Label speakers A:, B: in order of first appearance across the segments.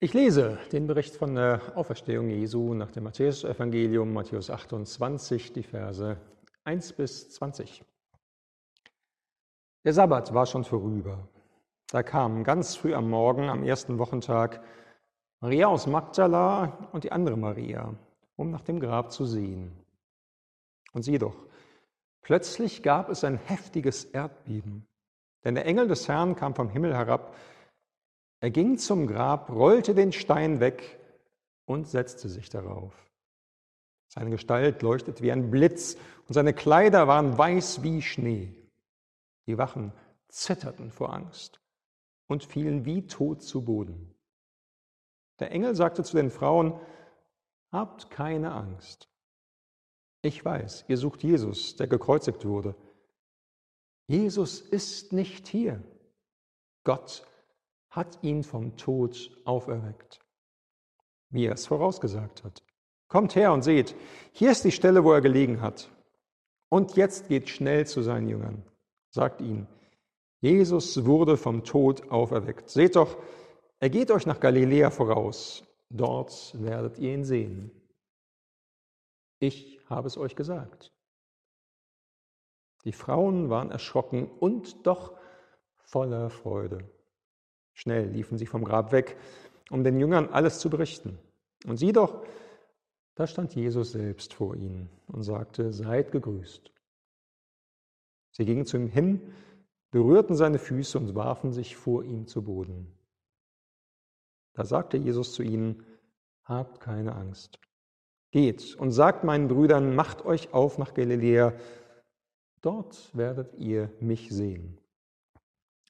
A: Ich lese den Bericht von der Auferstehung Jesu nach dem Matthäus-Evangelium, Matthäus 28, die Verse 1 bis 20. Der Sabbat war schon vorüber. Da kamen ganz früh am Morgen, am ersten Wochentag, Maria aus Magdala und die andere Maria, um nach dem Grab zu sehen. Und sieh doch, plötzlich gab es ein heftiges Erdbeben, denn der Engel des Herrn kam vom Himmel herab er ging zum Grab, rollte den Stein weg und setzte sich darauf. Seine Gestalt leuchtet wie ein Blitz und seine Kleider waren weiß wie Schnee. Die Wachen zitterten vor Angst und fielen wie tot zu Boden. Der Engel sagte zu den Frauen, Habt keine Angst. Ich weiß, ihr sucht Jesus, der gekreuzigt wurde. Jesus ist nicht hier. Gott hat ihn vom Tod auferweckt, wie er es vorausgesagt hat. Kommt her und seht, hier ist die Stelle, wo er gelegen hat. Und jetzt geht schnell zu seinen Jüngern, sagt ihnen, Jesus wurde vom Tod auferweckt. Seht doch, er geht euch nach Galiläa voraus, dort werdet ihr ihn sehen. Ich habe es euch gesagt. Die Frauen waren erschrocken und doch voller Freude. Schnell liefen sie vom Grab weg, um den Jüngern alles zu berichten. Und sieh doch, da stand Jesus selbst vor ihnen und sagte, seid gegrüßt. Sie gingen zu ihm hin, berührten seine Füße und warfen sich vor ihm zu Boden. Da sagte Jesus zu ihnen, habt keine Angst. Geht und sagt meinen Brüdern, macht euch auf nach Galiläa, dort werdet ihr mich sehen.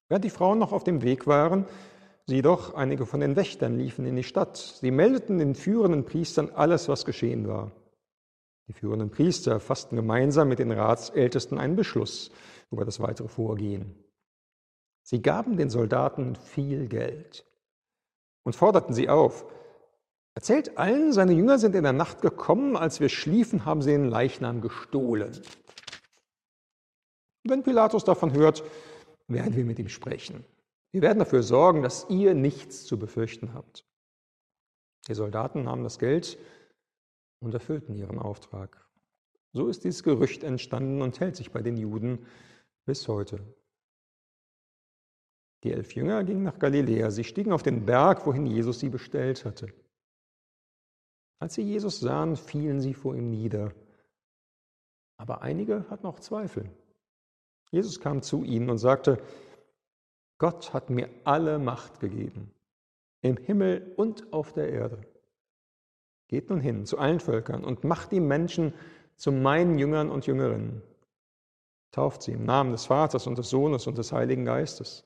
A: Während die Frauen noch auf dem Weg waren, sieh doch, einige von den Wächtern liefen in die Stadt. Sie meldeten den führenden Priestern alles, was geschehen war. Die führenden Priester fassten gemeinsam mit den Ratsältesten einen Beschluss über das weitere Vorgehen. Sie gaben den Soldaten viel Geld und forderten sie auf, Erzählt allen, seine Jünger sind in der Nacht gekommen, als wir schliefen, haben sie den Leichnam gestohlen. Wenn Pilatus davon hört, werden wir mit ihm sprechen. Wir werden dafür sorgen, dass ihr nichts zu befürchten habt. Die Soldaten nahmen das Geld und erfüllten ihren Auftrag. So ist dieses Gerücht entstanden und hält sich bei den Juden bis heute. Die elf Jünger gingen nach Galiläa. Sie stiegen auf den Berg, wohin Jesus sie bestellt hatte. Als sie Jesus sahen, fielen sie vor ihm nieder. Aber einige hatten auch Zweifel. Jesus kam zu ihnen und sagte, Gott hat mir alle Macht gegeben, im Himmel und auf der Erde. Geht nun hin zu allen Völkern und macht die Menschen zu meinen Jüngern und Jüngerinnen. Tauft sie im Namen des Vaters und des Sohnes und des Heiligen Geistes.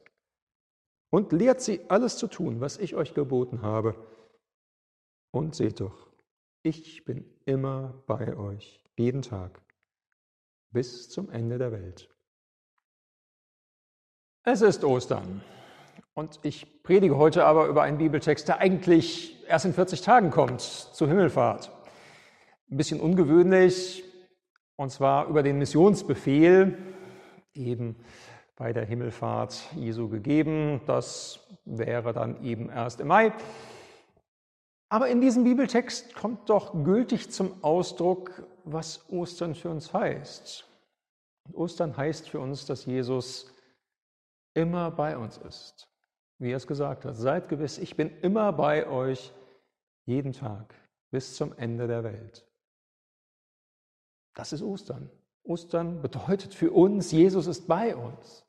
A: Und lehrt sie alles zu tun, was ich euch geboten habe. Und seht doch, ich bin immer bei euch, jeden Tag, bis zum Ende der Welt. Es ist Ostern und ich predige heute aber über einen Bibeltext, der eigentlich erst in 40 Tagen kommt, zur Himmelfahrt. Ein bisschen ungewöhnlich, und zwar über den Missionsbefehl, eben bei der Himmelfahrt Jesu gegeben. Das wäre dann eben erst im Mai. Aber in diesem Bibeltext kommt doch gültig zum Ausdruck, was Ostern für uns heißt. Ostern heißt für uns, dass Jesus immer bei uns ist. Wie er es gesagt hat, seid gewiss, ich bin immer bei euch jeden Tag bis zum Ende der Welt. Das ist Ostern. Ostern bedeutet für uns, Jesus ist bei uns.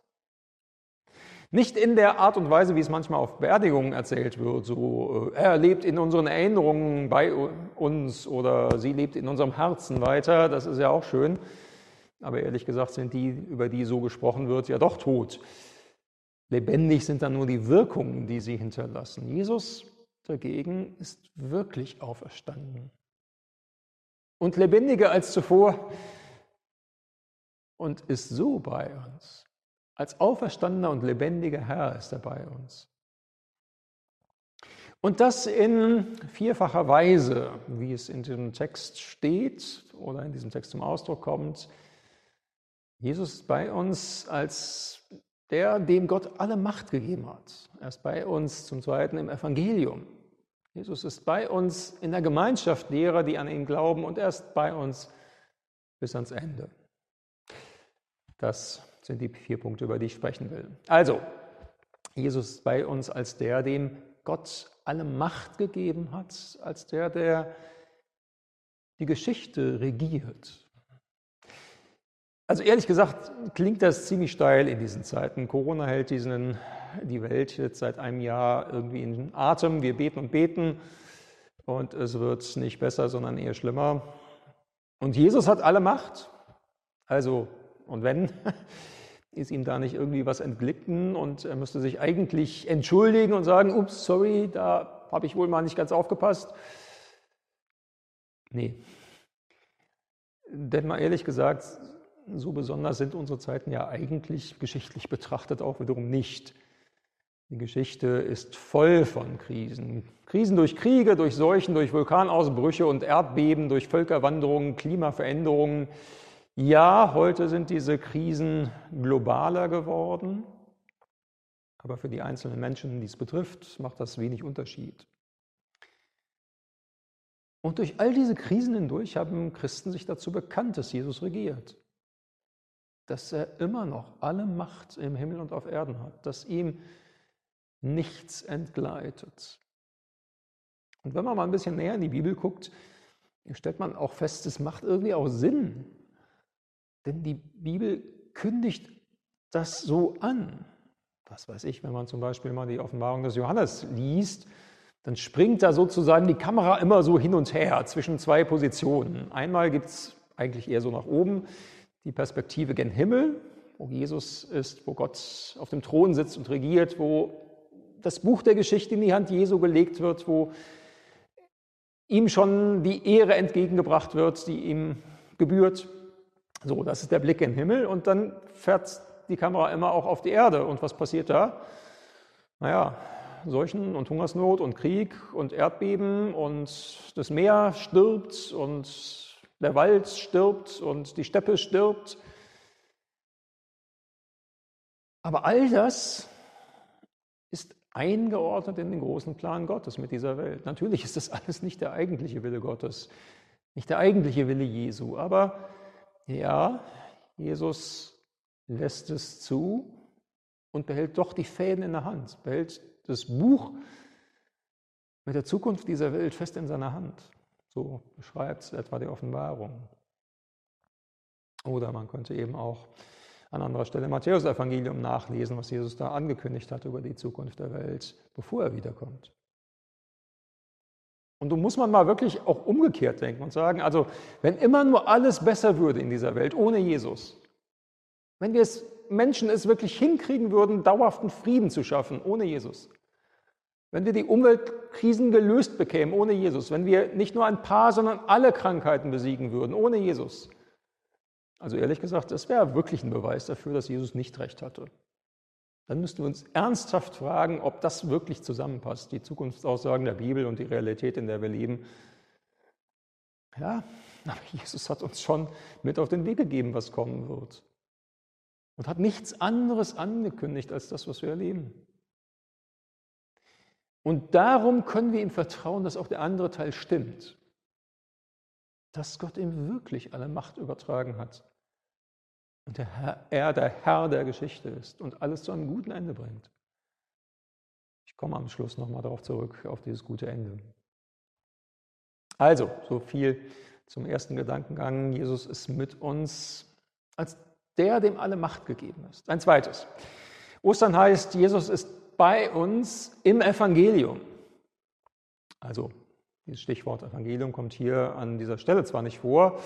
A: Nicht in der Art und Weise, wie es manchmal auf Beerdigungen erzählt wird, so äh, er lebt in unseren Erinnerungen bei uns oder sie lebt in unserem Herzen weiter, das ist ja auch schön. Aber ehrlich gesagt sind die, über die so gesprochen wird, ja doch tot. Lebendig sind dann nur die Wirkungen, die sie hinterlassen. Jesus dagegen ist wirklich auferstanden. Und lebendiger als zuvor und ist so bei uns. Als auferstandener und lebendiger Herr ist er bei uns. Und das in vierfacher Weise, wie es in diesem Text steht oder in diesem Text zum Ausdruck kommt. Jesus ist bei uns als der, dem Gott alle Macht gegeben hat. Er ist bei uns zum Zweiten im Evangelium. Jesus ist bei uns in der Gemeinschaft derer, die an ihn glauben, und er ist bei uns bis ans Ende. Das sind die vier Punkte, über die ich sprechen will. Also, Jesus ist bei uns als der, dem Gott alle Macht gegeben hat, als der, der die Geschichte regiert. Also ehrlich gesagt klingt das ziemlich steil in diesen Zeiten. Corona hält diesen, die Welt jetzt seit einem Jahr irgendwie in Atem. Wir beten und beten und es wird nicht besser, sondern eher schlimmer. Und Jesus hat alle Macht. Also, und wenn, ist ihm da nicht irgendwie was entglitten und er müsste sich eigentlich entschuldigen und sagen, ups, sorry, da habe ich wohl mal nicht ganz aufgepasst. Nee. Denn mal ehrlich gesagt, so besonders sind unsere Zeiten ja eigentlich geschichtlich betrachtet auch wiederum nicht. Die Geschichte ist voll von Krisen. Krisen durch Kriege, durch Seuchen, durch Vulkanausbrüche und Erdbeben, durch Völkerwanderungen, Klimaveränderungen. Ja, heute sind diese Krisen globaler geworden, aber für die einzelnen Menschen, die es betrifft, macht das wenig Unterschied. Und durch all diese Krisen hindurch haben Christen sich dazu bekannt, dass Jesus regiert, dass er immer noch alle Macht im Himmel und auf Erden hat, dass ihm nichts entgleitet. Und wenn man mal ein bisschen näher in die Bibel guckt, stellt man auch fest, es macht irgendwie auch Sinn, denn die Bibel kündigt das so an. Was weiß ich, wenn man zum Beispiel mal die Offenbarung des Johannes liest, dann springt da sozusagen die Kamera immer so hin und her zwischen zwei Positionen. Einmal gibt es eigentlich eher so nach oben die Perspektive gen Himmel, wo Jesus ist, wo Gott auf dem Thron sitzt und regiert, wo das Buch der Geschichte in die Hand Jesu gelegt wird, wo ihm schon die Ehre entgegengebracht wird, die ihm gebührt. So, das ist der Blick in den Himmel und dann fährt die Kamera immer auch auf die Erde. Und was passiert da? Naja, Seuchen und Hungersnot und Krieg und Erdbeben und das Meer stirbt und der Wald stirbt und die Steppe stirbt. Aber all das ist eingeordnet in den großen Plan Gottes mit dieser Welt. Natürlich ist das alles nicht der eigentliche Wille Gottes, nicht der eigentliche Wille Jesu, aber ja, Jesus lässt es zu und behält doch die Fäden in der Hand, behält das Buch mit der Zukunft dieser Welt fest in seiner Hand. So beschreibt es etwa die Offenbarung. Oder man könnte eben auch an anderer Stelle Matthäus-Evangelium nachlesen, was Jesus da angekündigt hat über die Zukunft der Welt, bevor er wiederkommt. Und da muss man mal wirklich auch umgekehrt denken und sagen, also wenn immer nur alles besser würde in dieser Welt ohne Jesus, wenn wir es Menschen es wirklich hinkriegen würden, dauerhaften Frieden zu schaffen ohne Jesus, wenn wir die Umweltkrisen gelöst bekämen ohne Jesus, wenn wir nicht nur ein paar, sondern alle Krankheiten besiegen würden ohne Jesus, also ehrlich gesagt, das wäre wirklich ein Beweis dafür, dass Jesus nicht recht hatte dann müssten wir uns ernsthaft fragen, ob das wirklich zusammenpasst, die Zukunftsaussagen der Bibel und die Realität, in der wir leben. Ja, aber Jesus hat uns schon mit auf den Weg gegeben, was kommen wird. Und hat nichts anderes angekündigt als das, was wir erleben. Und darum können wir ihm vertrauen, dass auch der andere Teil stimmt. Dass Gott ihm wirklich alle Macht übertragen hat und der Herr, er der Herr der Geschichte ist und alles zu einem guten Ende bringt. Ich komme am Schluss nochmal darauf zurück, auf dieses gute Ende. Also, so viel zum ersten Gedankengang. Jesus ist mit uns als der, dem alle Macht gegeben ist. Ein zweites. Ostern heißt, Jesus ist bei uns im Evangelium. Also, dieses Stichwort Evangelium kommt hier an dieser Stelle zwar nicht vor,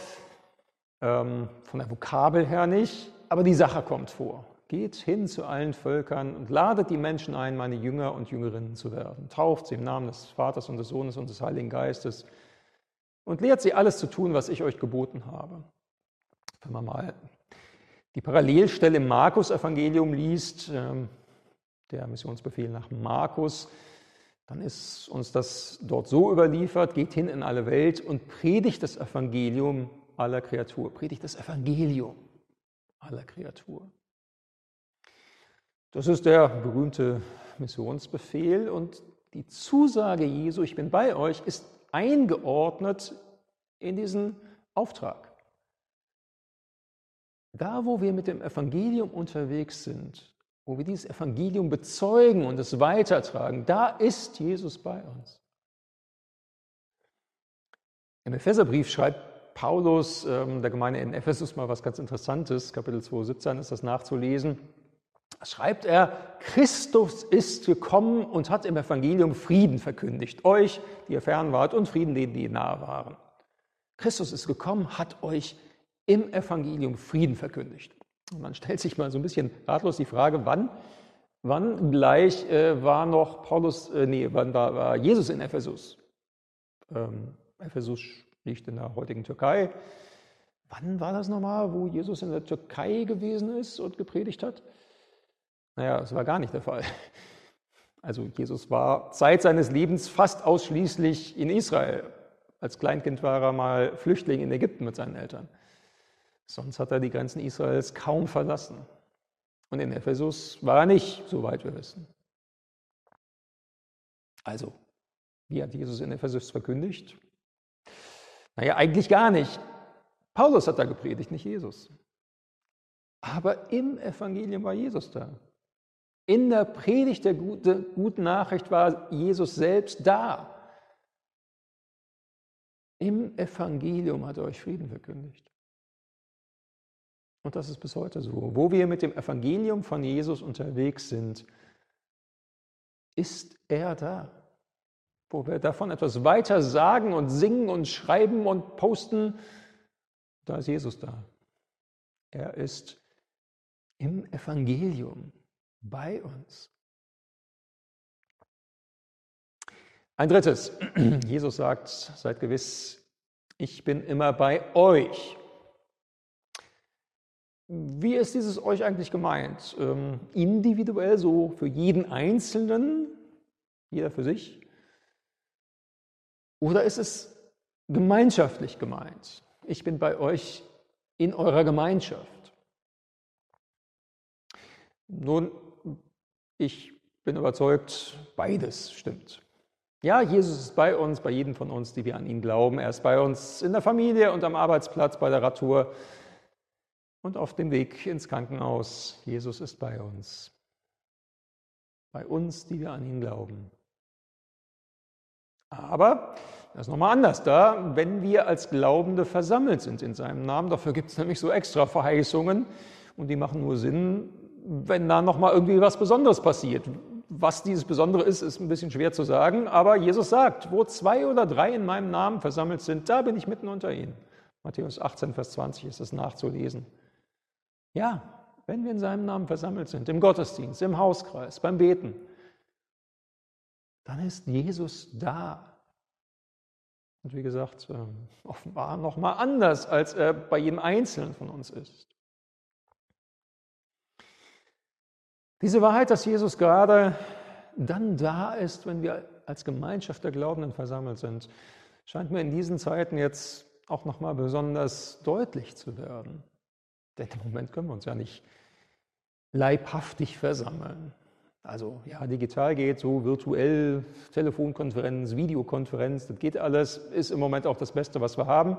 A: ähm, von der Vokabel her nicht, aber die Sache kommt vor. Geht hin zu allen Völkern und ladet die Menschen ein, meine Jünger und Jüngerinnen zu werden. Tauft sie im Namen des Vaters und des Sohnes und des Heiligen Geistes und lehrt sie alles zu tun, was ich euch geboten habe. Wenn man mal die Parallelstelle im Markus-Evangelium liest, ähm, der Missionsbefehl nach Markus, dann ist uns das dort so überliefert, geht hin in alle Welt und predigt das Evangelium aller Kreatur, predigt das Evangelium aller Kreatur. Das ist der berühmte Missionsbefehl und die Zusage Jesu, ich bin bei euch, ist eingeordnet in diesen Auftrag. Da, wo wir mit dem Evangelium unterwegs sind, wo wir dieses Evangelium bezeugen und es weitertragen, da ist Jesus bei uns. Im Epheserbrief schreibt Paulus ähm, der Gemeinde in Ephesus mal was ganz Interessantes. Kapitel 2, 17 ist das nachzulesen. Da schreibt er, Christus ist gekommen und hat im Evangelium Frieden verkündigt. Euch, die ihr fern wart, und Frieden denen, die nahe waren. Christus ist gekommen, hat euch im Evangelium Frieden verkündigt. Und man stellt sich mal so ein bisschen ratlos die Frage, wann, wann gleich äh, war noch Paulus, äh, nee, wann war, war Jesus in Ephesus? Ähm, Ephesus liegt in der heutigen Türkei. Wann war das nochmal, wo Jesus in der Türkei gewesen ist und gepredigt hat? Naja, das war gar nicht der Fall. Also Jesus war Zeit seines Lebens fast ausschließlich in Israel. Als Kleinkind war er mal Flüchtling in Ägypten mit seinen Eltern. Sonst hat er die Grenzen Israels kaum verlassen. Und in Ephesus war er nicht, soweit wir wissen. Also, wie hat Jesus in Ephesus verkündigt? Naja, eigentlich gar nicht. Paulus hat da gepredigt, nicht Jesus. Aber im Evangelium war Jesus da. In der Predigt der guten Nachricht war Jesus selbst da. Im Evangelium hat er euch Frieden verkündigt. Und das ist bis heute so. Wo wir mit dem Evangelium von Jesus unterwegs sind, ist er da wo wir davon etwas weiter sagen und singen und schreiben und posten, da ist Jesus da. Er ist im Evangelium bei uns. Ein drittes, Jesus sagt, seid gewiss, ich bin immer bei euch. Wie ist dieses euch eigentlich gemeint? Ähm, individuell, so für jeden Einzelnen, jeder für sich? Oder ist es gemeinschaftlich gemeint? Ich bin bei euch in eurer Gemeinschaft. Nun, ich bin überzeugt, beides stimmt. Ja, Jesus ist bei uns, bei jedem von uns, die wir an ihn glauben. Er ist bei uns in der Familie und am Arbeitsplatz, bei der Radtour und auf dem Weg ins Krankenhaus. Jesus ist bei uns. Bei uns, die wir an ihn glauben. Aber das ist nochmal anders da, wenn wir als Glaubende versammelt sind in seinem Namen. Dafür gibt es nämlich so extra Verheißungen und die machen nur Sinn, wenn da nochmal irgendwie was Besonderes passiert. Was dieses Besondere ist, ist ein bisschen schwer zu sagen, aber Jesus sagt, wo zwei oder drei in meinem Namen versammelt sind, da bin ich mitten unter ihnen. Matthäus 18, Vers 20 ist es nachzulesen. Ja, wenn wir in seinem Namen versammelt sind, im Gottesdienst, im Hauskreis, beim Beten, dann ist Jesus da. Und wie gesagt, ähm, offenbar nochmal anders, als er bei jedem Einzelnen von uns ist. Diese Wahrheit, dass Jesus gerade dann da ist, wenn wir als Gemeinschaft der Glaubenden versammelt sind, scheint mir in diesen Zeiten jetzt auch nochmal besonders deutlich zu werden. Denn im Moment können wir uns ja nicht leibhaftig versammeln. Also ja, digital geht so virtuell, Telefonkonferenz, Videokonferenz, das geht alles, ist im Moment auch das Beste, was wir haben.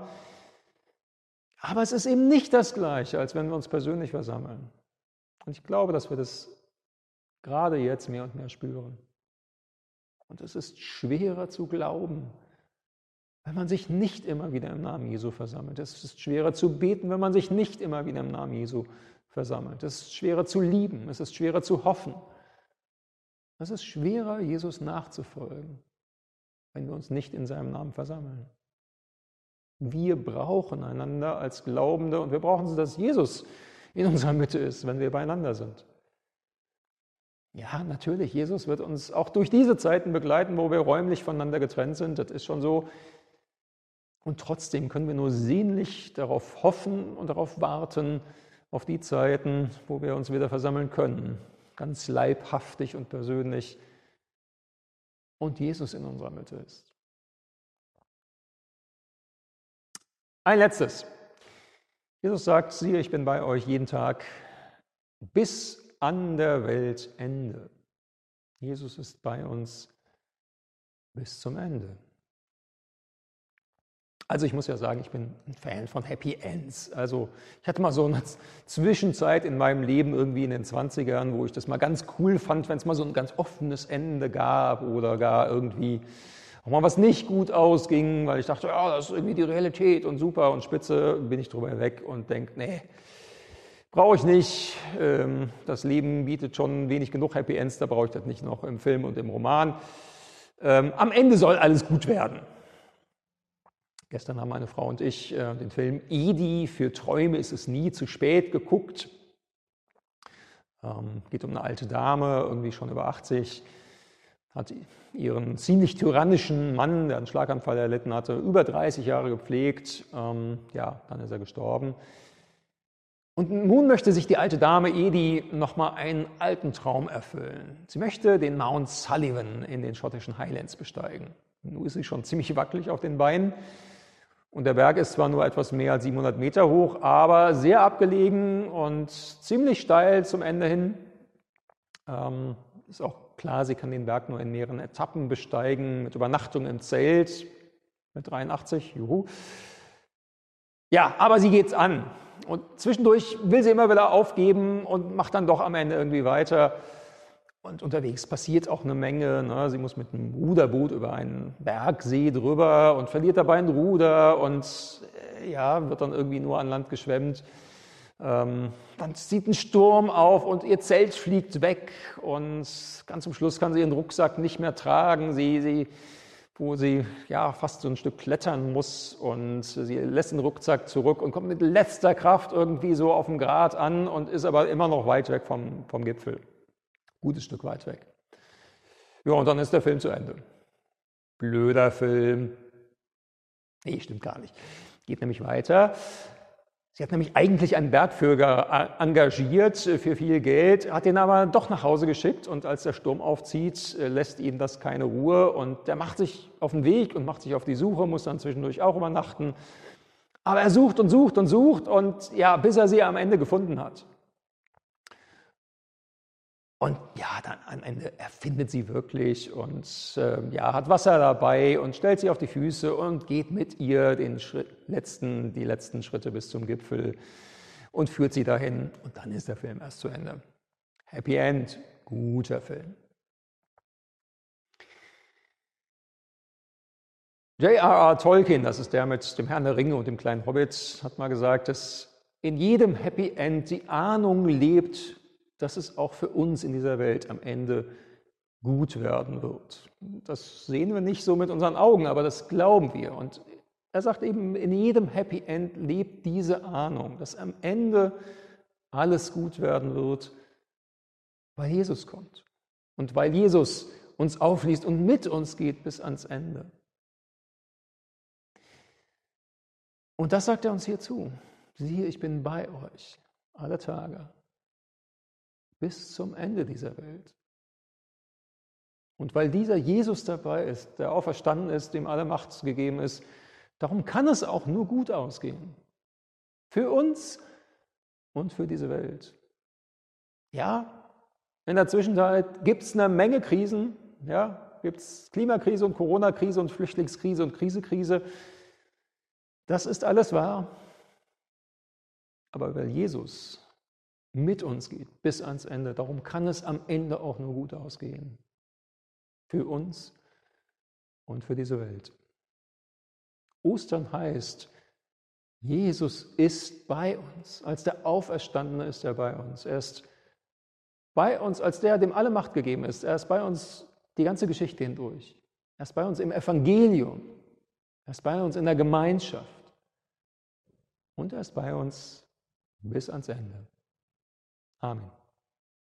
A: Aber es ist eben nicht das Gleiche, als wenn wir uns persönlich versammeln. Und ich glaube, dass wir das gerade jetzt mehr und mehr spüren. Und es ist schwerer zu glauben, wenn man sich nicht immer wieder im Namen Jesu versammelt. Es ist schwerer zu beten, wenn man sich nicht immer wieder im Namen Jesu versammelt. Es ist schwerer zu lieben, es ist schwerer zu hoffen. Es ist schwerer, Jesus nachzufolgen, wenn wir uns nicht in seinem Namen versammeln. Wir brauchen einander als Glaubende und wir brauchen, dass Jesus in unserer Mitte ist, wenn wir beieinander sind. Ja, natürlich, Jesus wird uns auch durch diese Zeiten begleiten, wo wir räumlich voneinander getrennt sind. Das ist schon so. Und trotzdem können wir nur sehnlich darauf hoffen und darauf warten, auf die Zeiten, wo wir uns wieder versammeln können ganz leibhaftig und persönlich und Jesus in unserer Mitte ist. Ein letztes. Jesus sagt, siehe, ich bin bei euch jeden Tag bis an der Weltende. Jesus ist bei uns bis zum Ende. Also ich muss ja sagen, ich bin ein Fan von Happy Ends. Also ich hatte mal so eine Zwischenzeit in meinem Leben irgendwie in den 20ern, wo ich das mal ganz cool fand, wenn es mal so ein ganz offenes Ende gab oder gar irgendwie auch mal was nicht gut ausging, weil ich dachte, ja, das ist irgendwie die Realität und super und spitze, bin ich drüber weg und denke, nee, brauche ich nicht. Ähm, das Leben bietet schon wenig genug Happy Ends, da brauche ich das nicht noch im Film und im Roman. Ähm, am Ende soll alles gut werden. Gestern haben meine Frau und ich äh, den Film Edi für Träume ist es nie zu spät geguckt. Ähm, geht um eine alte Dame, irgendwie schon über 80, hat ihren ziemlich tyrannischen Mann, der einen Schlaganfall erlitten hatte, über 30 Jahre gepflegt. Ähm, ja, dann ist er gestorben. Und nun möchte sich die alte Dame Edi nochmal einen alten Traum erfüllen. Sie möchte den Mount Sullivan in den schottischen Highlands besteigen. Nun ist sie schon ziemlich wackelig auf den Beinen. Und der Berg ist zwar nur etwas mehr als 700 Meter hoch, aber sehr abgelegen und ziemlich steil zum Ende hin. Ähm, ist auch klar, sie kann den Berg nur in mehreren Etappen besteigen, mit Übernachtung im Zelt, mit 83, juhu. Ja, aber sie geht's an. Und zwischendurch will sie immer wieder aufgeben und macht dann doch am Ende irgendwie weiter. Und unterwegs passiert auch eine Menge. Ne? Sie muss mit einem Ruderboot über einen Bergsee drüber und verliert dabei ein Ruder und äh, ja, wird dann irgendwie nur an Land geschwemmt. Ähm, dann zieht ein Sturm auf und ihr Zelt fliegt weg und ganz zum Schluss kann sie ihren Rucksack nicht mehr tragen. Sie, sie, wo sie ja fast so ein Stück klettern muss und sie lässt den Rucksack zurück und kommt mit letzter Kraft irgendwie so auf dem Grat an und ist aber immer noch weit weg vom, vom Gipfel. Gutes Stück weit weg. Ja, und dann ist der Film zu Ende. Blöder Film. Nee, stimmt gar nicht. Geht nämlich weiter. Sie hat nämlich eigentlich einen Bergführer engagiert für viel Geld, hat ihn aber doch nach Hause geschickt und als der Sturm aufzieht, lässt ihm das keine Ruhe und der macht sich auf den Weg und macht sich auf die Suche, muss dann zwischendurch auch übernachten. Aber er sucht und sucht und sucht und ja, bis er sie am Ende gefunden hat. Und ja, dann am Ende erfindet sie wirklich und äh, ja, hat Wasser dabei und stellt sie auf die Füße und geht mit ihr den Schritt, letzten, die letzten Schritte bis zum Gipfel und führt sie dahin. Und dann ist der Film erst zu Ende. Happy End, guter Film. J.R.R. Tolkien, das ist der mit dem Herrn der Ringe und dem kleinen Hobbit, hat mal gesagt, dass in jedem Happy End die Ahnung lebt, dass es auch für uns in dieser Welt am Ende gut werden wird. Das sehen wir nicht so mit unseren Augen, aber das glauben wir. Und er sagt eben, in jedem Happy End lebt diese Ahnung, dass am Ende alles gut werden wird, weil Jesus kommt und weil Jesus uns aufliest und mit uns geht bis ans Ende. Und das sagt er uns hier zu. Siehe, ich bin bei euch alle Tage bis zum Ende dieser Welt. Und weil dieser Jesus dabei ist, der auferstanden ist, dem alle Macht gegeben ist, darum kann es auch nur gut ausgehen. Für uns und für diese Welt. Ja, in der Zwischenzeit gibt es eine Menge Krisen. Ja, gibt es Klimakrise und Corona-Krise und Flüchtlingskrise und Krisekrise. Das ist alles wahr. Aber weil Jesus mit uns geht bis ans Ende. Darum kann es am Ende auch nur gut ausgehen. Für uns und für diese Welt. Ostern heißt, Jesus ist bei uns. Als der Auferstandene ist er bei uns. Er ist bei uns, als der, dem alle Macht gegeben ist. Er ist bei uns die ganze Geschichte hindurch. Er ist bei uns im Evangelium. Er ist bei uns in der Gemeinschaft. Und er ist bei uns bis ans Ende. Amen.